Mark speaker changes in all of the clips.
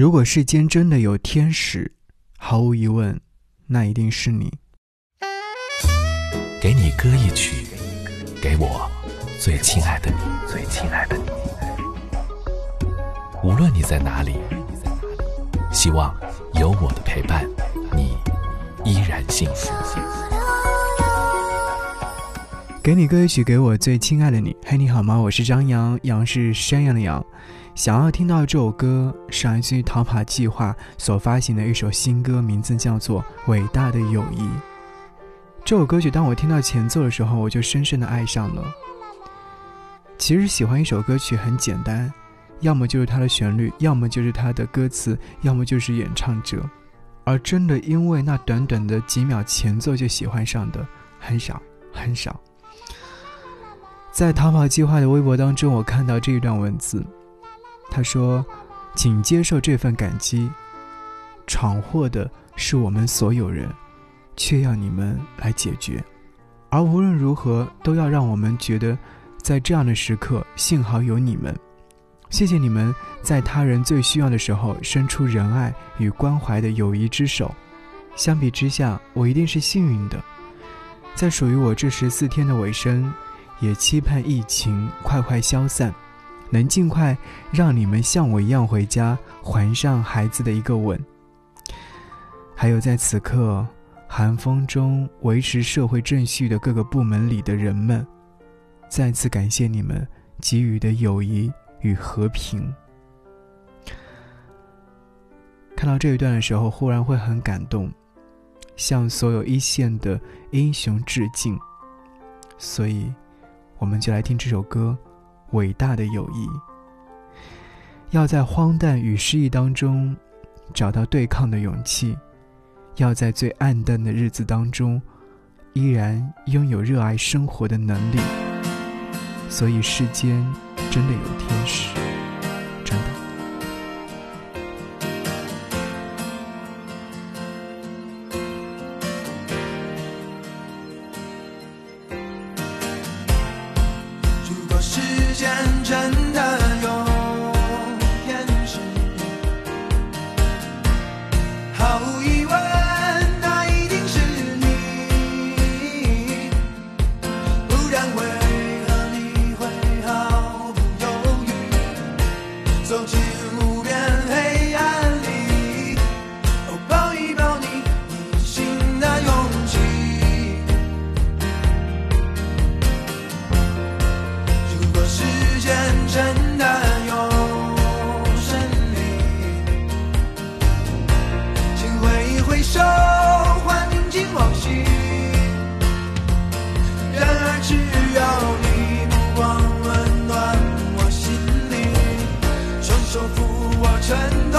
Speaker 1: 如果世间真的有天使，毫无疑问，那一定是你。
Speaker 2: 给你歌一曲，给我最亲爱的你，最亲爱的你。无论你在哪里，希望有我的陪伴，你依然幸福。
Speaker 1: 给你歌曲，给我最亲爱的你。嘿，你好吗？我是张扬，杨是山羊的羊。想要听到这首歌，是来自于逃跑计划所发行的一首新歌，名字叫做《伟大的友谊》。这首歌曲，当我听到前奏的时候，我就深深的爱上了。其实喜欢一首歌曲很简单，要么就是它的旋律，要么就是它的歌词，要么就是演唱者。而真的因为那短短的几秒前奏就喜欢上的，很少很少。在逃跑计划的微博当中，我看到这一段文字，他说：“请接受这份感激，闯祸的是我们所有人，却要你们来解决。而无论如何，都要让我们觉得，在这样的时刻，幸好有你们。谢谢你们在他人最需要的时候伸出仁爱与关怀的友谊之手。相比之下，我一定是幸运的，在属于我这十四天的尾声。”也期盼疫情快快消散，能尽快让你们像我一样回家，还上孩子的一个吻。还有在此刻寒风中维持社会秩序的各个部门里的人们，再次感谢你们给予的友谊与和平。看到这一段的时候，忽然会很感动，向所有一线的英雄致敬。所以。我们就来听这首歌，《伟大的友谊》。要在荒诞与失意当中找到对抗的勇气，要在最暗淡的日子当中依然拥有热爱生活的能力。所以，世间真的有天使。
Speaker 3: 走进无边黑暗里，哦，抱一抱你，隐形的勇气。如果时间真。弟，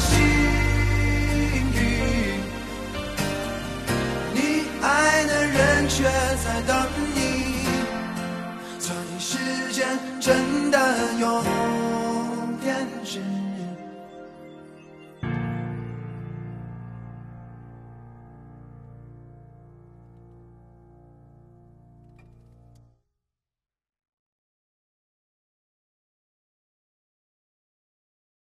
Speaker 3: 幸运你爱的人却在等你所以时间真的有天使